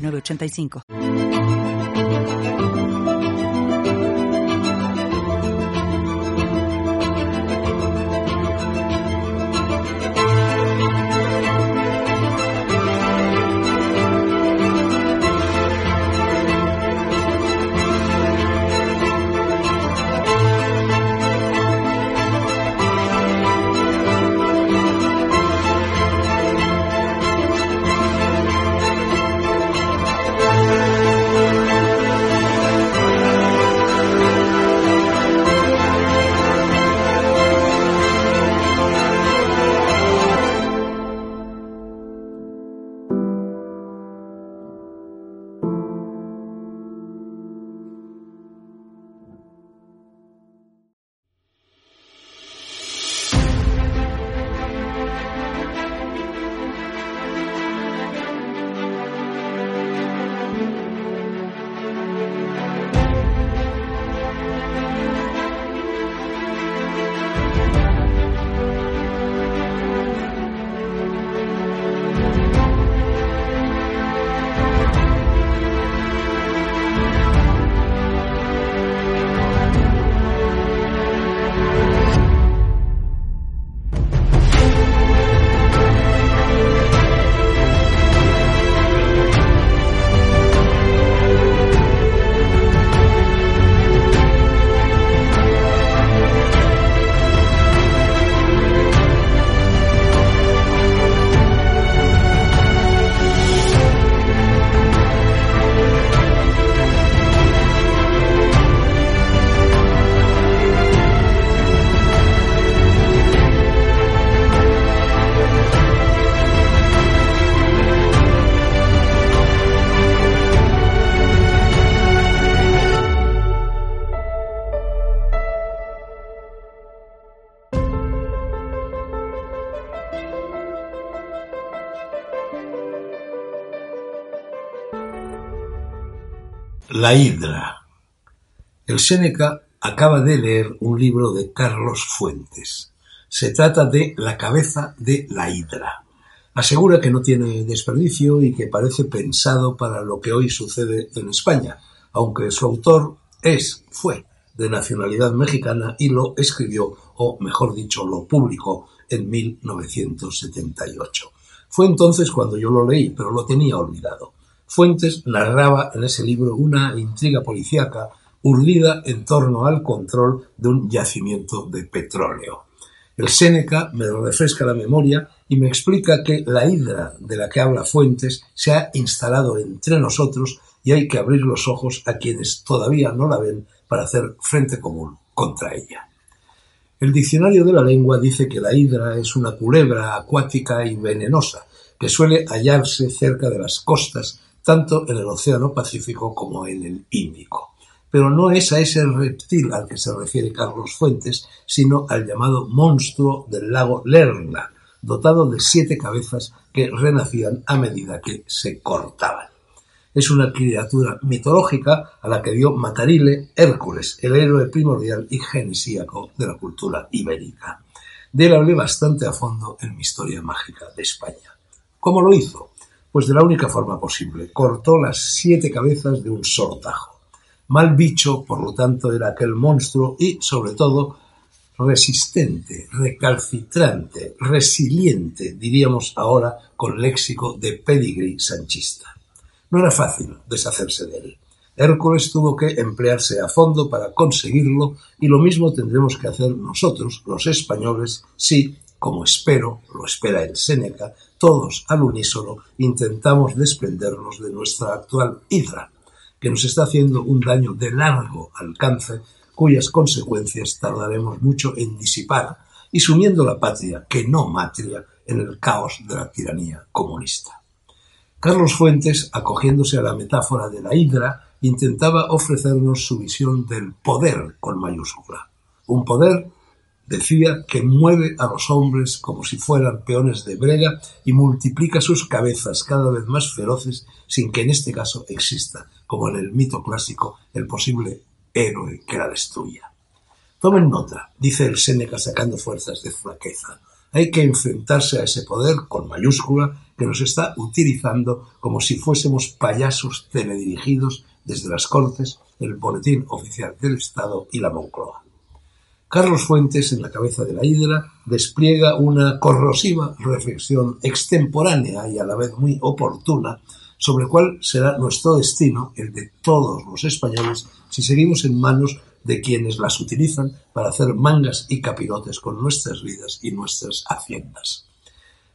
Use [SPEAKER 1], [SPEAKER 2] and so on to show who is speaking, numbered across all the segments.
[SPEAKER 1] 985.
[SPEAKER 2] La Hidra. El Séneca acaba de leer un libro de Carlos Fuentes. Se trata de La cabeza de la Hidra. Asegura que no tiene desperdicio y que parece pensado para lo que hoy sucede en España, aunque su autor es, fue, de nacionalidad mexicana y lo escribió, o mejor dicho, lo publicó en 1978. Fue entonces cuando yo lo leí, pero lo tenía olvidado. Fuentes narraba en ese libro una intriga policíaca urdida en torno al control de un yacimiento de petróleo. El Séneca me refresca la memoria y me explica que la hidra de la que habla Fuentes se ha instalado entre nosotros y hay que abrir los ojos a quienes todavía no la ven para hacer frente común contra ella. El diccionario de la lengua dice que la hidra es una culebra acuática y venenosa que suele hallarse cerca de las costas tanto en el Océano Pacífico como en el Índico. Pero no es a ese reptil al que se refiere Carlos Fuentes, sino al llamado monstruo del lago Lerna, dotado de siete cabezas que renacían a medida que se cortaban. Es una criatura mitológica a la que dio Matarile Hércules, el héroe primordial y genesíaco de la cultura ibérica. De él hablé bastante a fondo en mi historia mágica de España. ¿Cómo lo hizo? Pues de la única forma posible, cortó las siete cabezas de un solo. Mal bicho, por lo tanto, era aquel monstruo y, sobre todo, resistente, recalcitrante, resiliente, diríamos ahora con léxico de pedigree sanchista. No era fácil deshacerse de él. Hércules tuvo que emplearse a fondo para conseguirlo y lo mismo tendremos que hacer nosotros, los españoles, si, como espero, lo espera el Séneca, todos al unísono intentamos desprendernos de nuestra actual hidra, que nos está haciendo un daño de largo alcance cuyas consecuencias tardaremos mucho en disipar y sumiendo la patria, que no matria, en el caos de la tiranía comunista. Carlos Fuentes, acogiéndose a la metáfora de la hidra, intentaba ofrecernos su visión del poder con mayúscula. Un poder, decía, que mueve a los hombres como si fueran peones de brega y multiplica sus cabezas cada vez más feroces sin que en este caso exista, como en el mito clásico, el posible héroe que la destruya. Tomen nota, dice el Séneca sacando fuerzas de flaqueza. Hay que enfrentarse a ese poder con mayúscula que nos está utilizando como si fuésemos payasos teledirigidos desde las Cortes, el Boletín Oficial del Estado y la Moncloa. Carlos Fuentes, en la cabeza de la hidra, despliega una corrosiva reflexión extemporánea y a la vez muy oportuna sobre cuál será nuestro destino, el de todos los españoles, si seguimos en manos de quienes las utilizan para hacer mangas y capirotes con nuestras vidas y nuestras haciendas.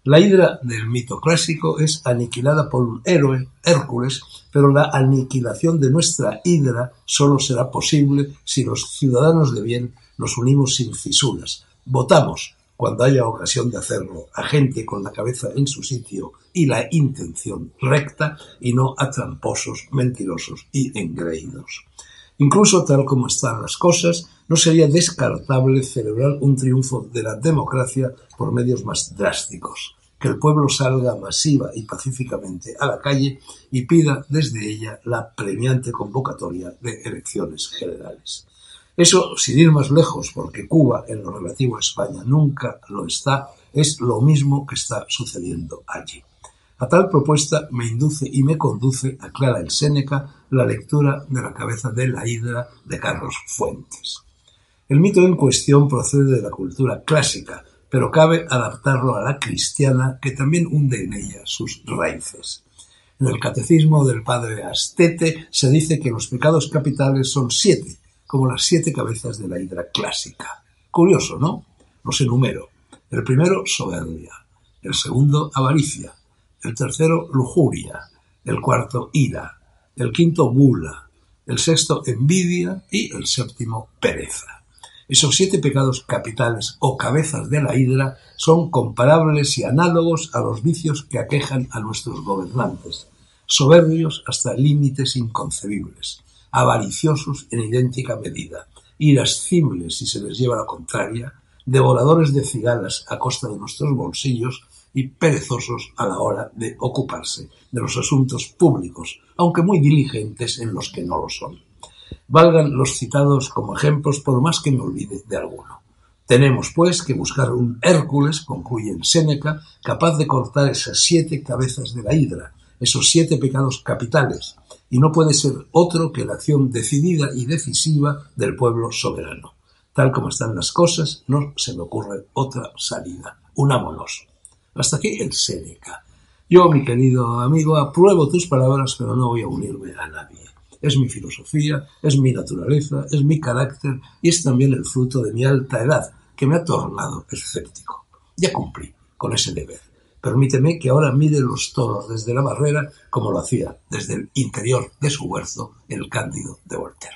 [SPEAKER 2] La hidra del mito clásico es aniquilada por un héroe, Hércules, pero la aniquilación de nuestra hidra solo será posible si los ciudadanos de bien nos unimos sin fisuras, votamos cuando haya ocasión de hacerlo a gente con la cabeza en su sitio y la intención recta y no a tramposos, mentirosos y engreídos. Incluso tal como están las cosas, no sería descartable celebrar un triunfo de la democracia por medios más drásticos, que el pueblo salga masiva y pacíficamente a la calle y pida desde ella la premiante convocatoria de elecciones generales. Eso, sin ir más lejos, porque Cuba, en lo relativo a España, nunca lo está, es lo mismo que está sucediendo allí. A tal propuesta me induce y me conduce, aclara el Séneca, la lectura de la cabeza de la hidra de Carlos Fuentes. El mito en cuestión procede de la cultura clásica, pero cabe adaptarlo a la cristiana que también hunde en ella sus raíces. En el catecismo del padre Astete se dice que los pecados capitales son siete, como las siete cabezas de la hidra clásica. Curioso, ¿no? Los enumero. El primero, soberbia. El segundo, avaricia el tercero lujuria, el cuarto ira, el quinto gula, el sexto envidia. Y el séptimo pereza. Esos siete pecados capitales o cabezas de la hidra son comparables y análogos a los vicios que aquejan a nuestros gobernantes, soberbios hasta límites inconcebibles, avariciosos en idéntica medida, irascibles si se les lleva la contraria, devoradores de cigalas a costa de nuestros bolsillos y perezosos a la hora de ocuparse de los asuntos públicos, aunque muy diligentes en los que no lo son. Valgan los citados como ejemplos por más que me olvide de alguno. Tenemos, pues, que buscar un Hércules, concluye en Séneca, capaz de cortar esas siete cabezas de la hidra, esos siete pecados capitales, y no puede ser otro que la acción decidida y decisiva del pueblo soberano. Tal como están las cosas, no se me ocurre otra salida. Unámonos. Hasta aquí el Séneca. Yo, mi querido amigo, apruebo tus palabras, pero no voy a unirme a nadie. Es mi filosofía, es mi naturaleza, es mi carácter y es también el fruto de mi alta edad, que me ha tornado escéptico. Ya cumplí con ese deber. Permíteme que ahora mire los toros desde la barrera como lo hacía desde el interior de su huerzo el Cándido de Voltaire.